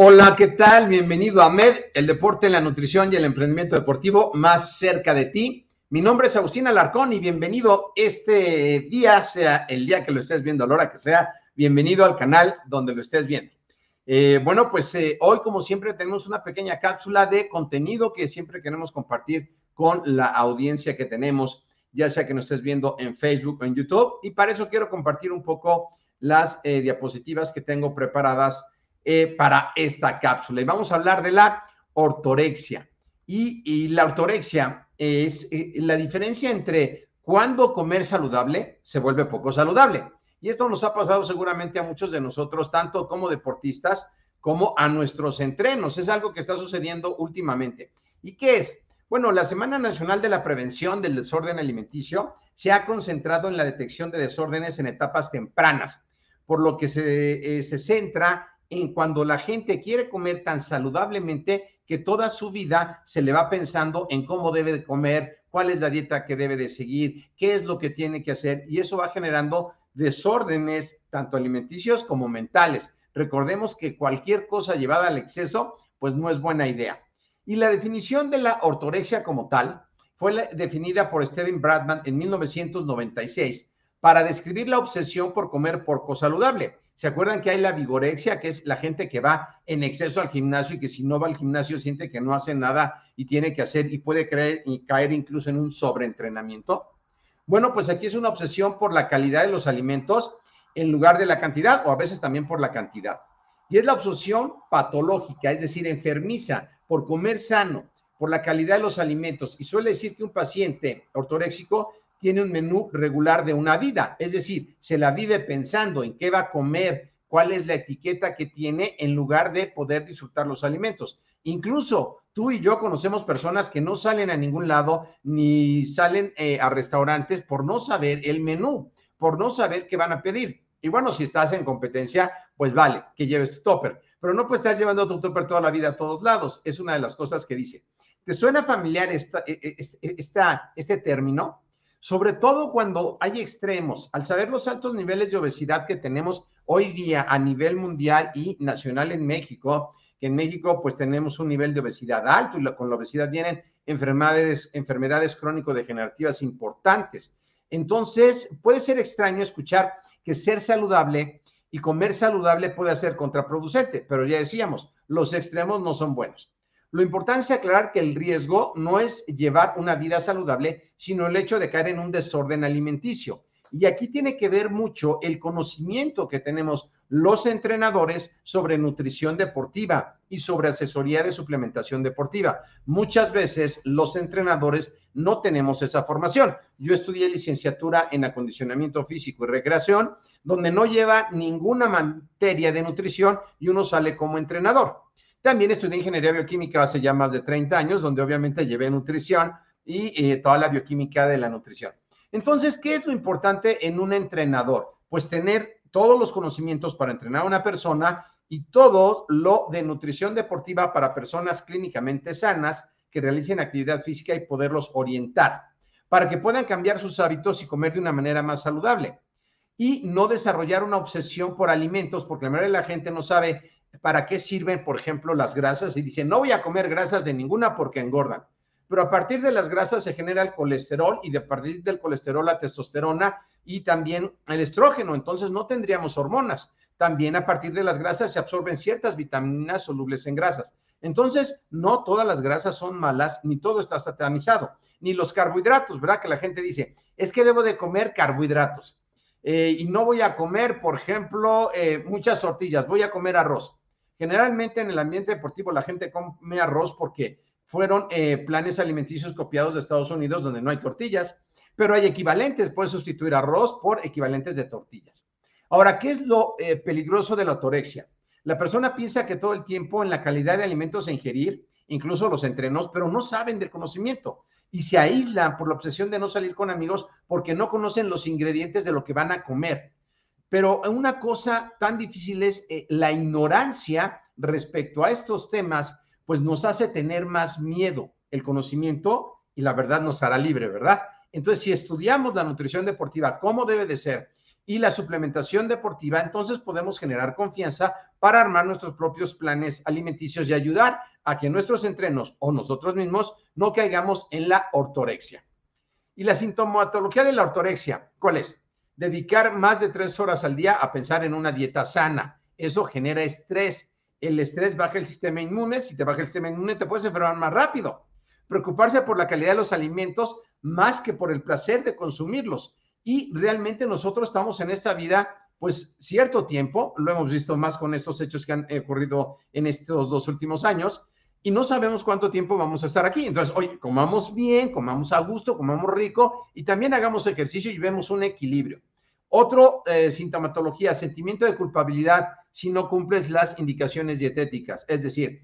Hola, ¿qué tal? Bienvenido a Med, el deporte, la nutrición y el emprendimiento deportivo más cerca de ti. Mi nombre es Agustín Alarcón y bienvenido este día, sea el día que lo estés viendo, a la hora que sea, bienvenido al canal donde lo estés viendo. Eh, bueno, pues eh, hoy, como siempre, tenemos una pequeña cápsula de contenido que siempre queremos compartir con la audiencia que tenemos, ya sea que nos estés viendo en Facebook o en YouTube. Y para eso quiero compartir un poco las eh, diapositivas que tengo preparadas para esta cápsula. Y vamos a hablar de la ortorexia. Y, y la ortorexia es la diferencia entre cuando comer saludable se vuelve poco saludable y esto nos ha pasado seguramente a muchos de nosotros, tanto como deportistas como a nuestros entrenos. Es algo que está sucediendo últimamente. ¿Y qué es? Bueno, la Semana Nacional de la Prevención del Desorden Alimenticio se ha concentrado en la detección de desórdenes en etapas tempranas, por lo que se, eh, se centra en cuando la gente quiere comer tan saludablemente que toda su vida se le va pensando en cómo debe de comer, cuál es la dieta que debe de seguir, qué es lo que tiene que hacer, y eso va generando desórdenes tanto alimenticios como mentales. Recordemos que cualquier cosa llevada al exceso, pues no es buena idea. Y la definición de la ortorexia como tal fue definida por Steven Bradman en 1996 para describir la obsesión por comer poco saludable. ¿Se acuerdan que hay la vigorexia, que es la gente que va en exceso al gimnasio y que si no va al gimnasio siente que no hace nada y tiene que hacer y puede creer y caer incluso en un sobreentrenamiento? Bueno, pues aquí es una obsesión por la calidad de los alimentos en lugar de la cantidad o a veces también por la cantidad. Y es la obsesión patológica, es decir, enfermiza por comer sano, por la calidad de los alimentos. Y suele decir que un paciente ortoréxico tiene un menú regular de una vida, es decir, se la vive pensando en qué va a comer, cuál es la etiqueta que tiene en lugar de poder disfrutar los alimentos. Incluso tú y yo conocemos personas que no salen a ningún lado ni salen eh, a restaurantes por no saber el menú, por no saber qué van a pedir. Y bueno, si estás en competencia, pues vale, que lleves tu topper, pero no puedes estar llevando tu topper toda la vida a todos lados. Es una de las cosas que dice. ¿Te suena familiar esta, e, e, esta, este término? Sobre todo cuando hay extremos. Al saber los altos niveles de obesidad que tenemos hoy día a nivel mundial y nacional en México, que en México pues tenemos un nivel de obesidad alto y con la obesidad vienen enfermedades, enfermedades crónico-degenerativas importantes. Entonces, puede ser extraño escuchar que ser saludable y comer saludable puede ser contraproducente, pero ya decíamos, los extremos no son buenos. Lo importante es aclarar que el riesgo no es llevar una vida saludable, sino el hecho de caer en un desorden alimenticio. Y aquí tiene que ver mucho el conocimiento que tenemos los entrenadores sobre nutrición deportiva y sobre asesoría de suplementación deportiva. Muchas veces los entrenadores no tenemos esa formación. Yo estudié licenciatura en acondicionamiento físico y recreación, donde no lleva ninguna materia de nutrición y uno sale como entrenador. También estudié ingeniería bioquímica hace ya más de 30 años, donde obviamente llevé nutrición y eh, toda la bioquímica de la nutrición. Entonces, ¿qué es lo importante en un entrenador? Pues tener todos los conocimientos para entrenar a una persona y todo lo de nutrición deportiva para personas clínicamente sanas que realicen actividad física y poderlos orientar para que puedan cambiar sus hábitos y comer de una manera más saludable y no desarrollar una obsesión por alimentos, porque la mayoría de la gente no sabe para qué sirven, por ejemplo, las grasas y dice, no voy a comer grasas de ninguna porque engordan. Pero a partir de las grasas se genera el colesterol y de partir del colesterol la testosterona y también el estrógeno, entonces no tendríamos hormonas. También a partir de las grasas se absorben ciertas vitaminas solubles en grasas. Entonces, no todas las grasas son malas, ni todo está satanizado, ni los carbohidratos, ¿verdad? Que la gente dice, es que debo de comer carbohidratos eh, y no voy a comer, por ejemplo, eh, muchas tortillas, voy a comer arroz. Generalmente en el ambiente deportivo la gente come arroz porque fueron eh, planes alimenticios copiados de Estados Unidos donde no hay tortillas, pero hay equivalentes, puedes sustituir arroz por equivalentes de tortillas. Ahora, ¿qué es lo peligroso de la ortorexia? La persona piensa que todo el tiempo en la calidad de alimentos a ingerir, incluso los entrenos, pero no saben del conocimiento y se aíslan por la obsesión de no salir con amigos porque no conocen los ingredientes de lo que van a comer. Pero una cosa tan difícil es eh, la ignorancia respecto a estos temas, pues nos hace tener más miedo. El conocimiento y la verdad nos hará libre, ¿verdad? Entonces, si estudiamos la nutrición deportiva como debe de ser y la suplementación deportiva, entonces podemos generar confianza para armar nuestros propios planes alimenticios y ayudar a que nuestros entrenos o nosotros mismos no caigamos en la ortorexia. Y la sintomatología de la ortorexia, ¿cuál es? Dedicar más de tres horas al día a pensar en una dieta sana. Eso genera estrés. El estrés baja el sistema inmune. Si te baja el sistema inmune, te puedes enfermar más rápido. Preocuparse por la calidad de los alimentos más que por el placer de consumirlos y realmente nosotros estamos en esta vida pues cierto tiempo, lo hemos visto más con estos hechos que han ocurrido en estos dos últimos años, y no sabemos cuánto tiempo vamos a estar aquí. Entonces, hoy comamos bien, comamos a gusto, comamos rico y también hagamos ejercicio y vemos un equilibrio. Otro eh, sintomatología, sentimiento de culpabilidad si no cumples las indicaciones dietéticas. Es decir,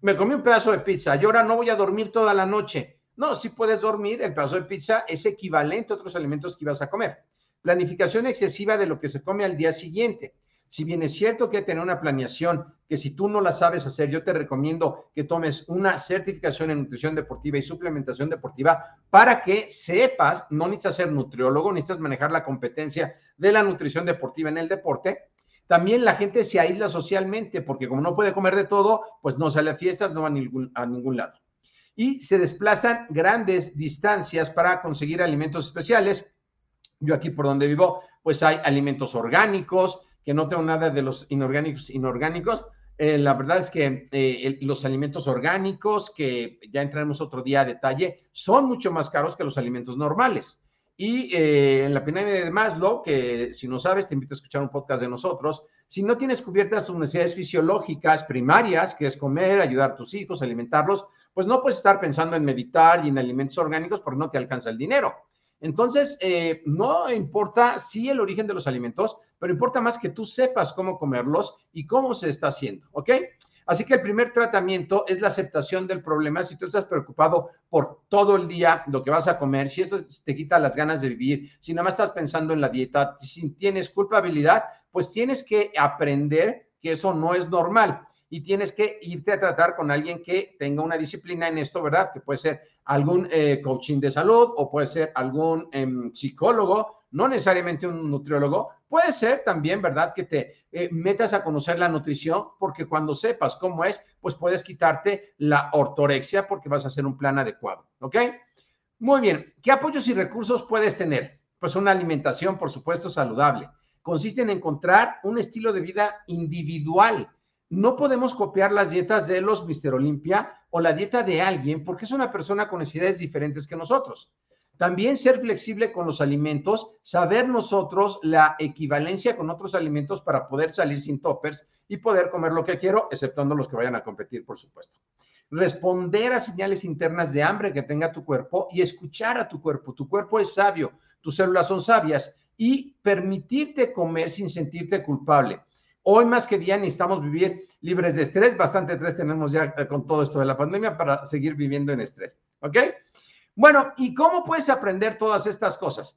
me comí un pedazo de pizza y ahora no voy a dormir toda la noche. No, si puedes dormir, el pedazo de pizza es equivalente a otros alimentos que ibas a comer. Planificación excesiva de lo que se come al día siguiente. Si bien es cierto que tener una planeación, que si tú no la sabes hacer, yo te recomiendo que tomes una certificación en nutrición deportiva y suplementación deportiva para que sepas, no necesitas ser nutriólogo, necesitas manejar la competencia de la nutrición deportiva en el deporte. También la gente se aísla socialmente porque como no puede comer de todo, pues no sale a fiestas, no va a ningún, a ningún lado y se desplazan grandes distancias para conseguir alimentos especiales. Yo aquí por donde vivo, pues hay alimentos orgánicos, que no tengo nada de los inorgánicos inorgánicos. Eh, la verdad es que eh, los alimentos orgánicos, que ya entraremos otro día a detalle, son mucho más caros que los alimentos normales. Y eh, en la pirámide de Maslow, que si no sabes, te invito a escuchar un podcast de nosotros, si no tienes cubiertas tus necesidades fisiológicas primarias, que es comer, ayudar a tus hijos, alimentarlos, pues no puedes estar pensando en meditar y en alimentos orgánicos porque no te alcanza el dinero. Entonces, eh, no importa si el origen de los alimentos, pero importa más que tú sepas cómo comerlos y cómo se está haciendo, ¿ok? Así que el primer tratamiento es la aceptación del problema. Si tú estás preocupado por todo el día lo que vas a comer, si esto te quita las ganas de vivir, si nada más estás pensando en la dieta, si tienes culpabilidad, pues tienes que aprender que eso no es normal y tienes que irte a tratar con alguien que tenga una disciplina en esto, ¿verdad? Que puede ser algún eh, coaching de salud o puede ser algún em, psicólogo, no necesariamente un nutriólogo, puede ser también, ¿verdad? Que te eh, metas a conocer la nutrición porque cuando sepas cómo es, pues puedes quitarte la ortorexia porque vas a hacer un plan adecuado, ¿ok? Muy bien, ¿qué apoyos y recursos puedes tener? Pues una alimentación, por supuesto, saludable. Consiste en encontrar un estilo de vida individual no podemos copiar las dietas de los Mister Olimpia o la dieta de alguien porque es una persona con necesidades diferentes que nosotros. También ser flexible con los alimentos, saber nosotros la equivalencia con otros alimentos para poder salir sin toppers y poder comer lo que quiero, exceptuando los que vayan a competir, por supuesto. Responder a señales internas de hambre que tenga tu cuerpo y escuchar a tu cuerpo. Tu cuerpo es sabio, tus células son sabias y permitirte comer sin sentirte culpable. Hoy más que día necesitamos vivir libres de estrés. Bastante estrés tenemos ya eh, con todo esto de la pandemia para seguir viviendo en estrés. ¿Ok? Bueno, ¿y cómo puedes aprender todas estas cosas?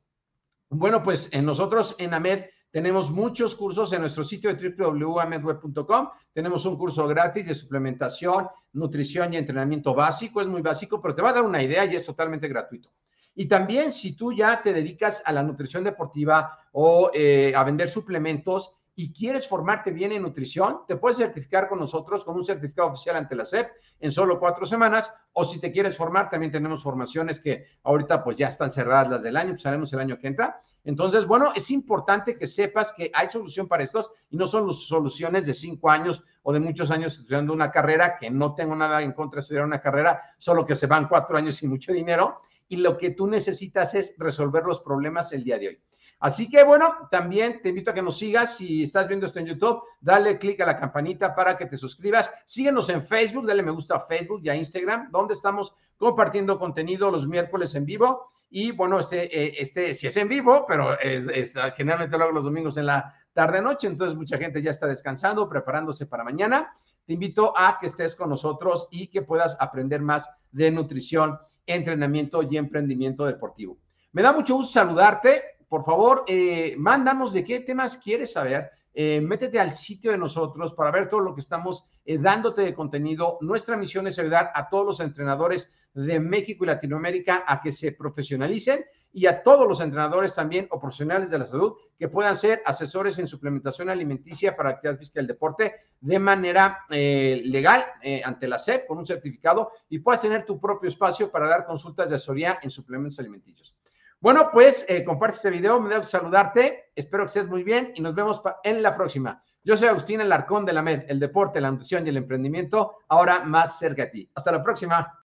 Bueno, pues en nosotros en AMED Tenemos muchos cursos en nuestro sitio de www.amedweb.com. Tenemos un curso gratis de suplementación, nutrición y entrenamiento básico. Es muy básico, pero te va a dar una idea y es totalmente gratuito. Y también si tú ya te dedicas a la nutrición deportiva o eh, a vender suplementos, y quieres formarte bien en nutrición, te puedes certificar con nosotros con un certificado oficial ante la SEP en solo cuatro semanas. O si te quieres formar, también tenemos formaciones que ahorita pues ya están cerradas las del año, pues haremos el año que entra. Entonces, bueno, es importante que sepas que hay solución para estos y no son soluciones de cinco años o de muchos años estudiando una carrera, que no tengo nada en contra de estudiar una carrera, solo que se van cuatro años y mucho dinero. Y lo que tú necesitas es resolver los problemas el día de hoy. Así que bueno, también te invito a que nos sigas. Si estás viendo esto en YouTube, dale clic a la campanita para que te suscribas. Síguenos en Facebook, dale me gusta a Facebook y a Instagram, donde estamos compartiendo contenido los miércoles en vivo. Y bueno, este, eh, este sí es en vivo, pero es, generalmente lo hago los domingos en la tarde-noche, entonces mucha gente ya está descansando, preparándose para mañana. Te invito a que estés con nosotros y que puedas aprender más de nutrición, entrenamiento y emprendimiento deportivo. Me da mucho gusto saludarte por favor, eh, mándanos de qué temas quieres saber. Eh, métete al sitio de nosotros para ver todo lo que estamos eh, dándote de contenido. Nuestra misión es ayudar a todos los entrenadores de México y Latinoamérica a que se profesionalicen y a todos los entrenadores también o profesionales de la salud que puedan ser asesores en suplementación alimenticia para actividad física del deporte de manera legal ante la SEP con un certificado y puedas tener tu propio espacio para dar consultas de asesoría en suplementos alimenticios. Bueno, pues eh, comparte este video, me debo saludarte, espero que estés muy bien y nos vemos en la próxima. Yo soy Agustín Alarcón de la MED, el deporte, la nutrición y el emprendimiento, ahora más cerca de ti. Hasta la próxima.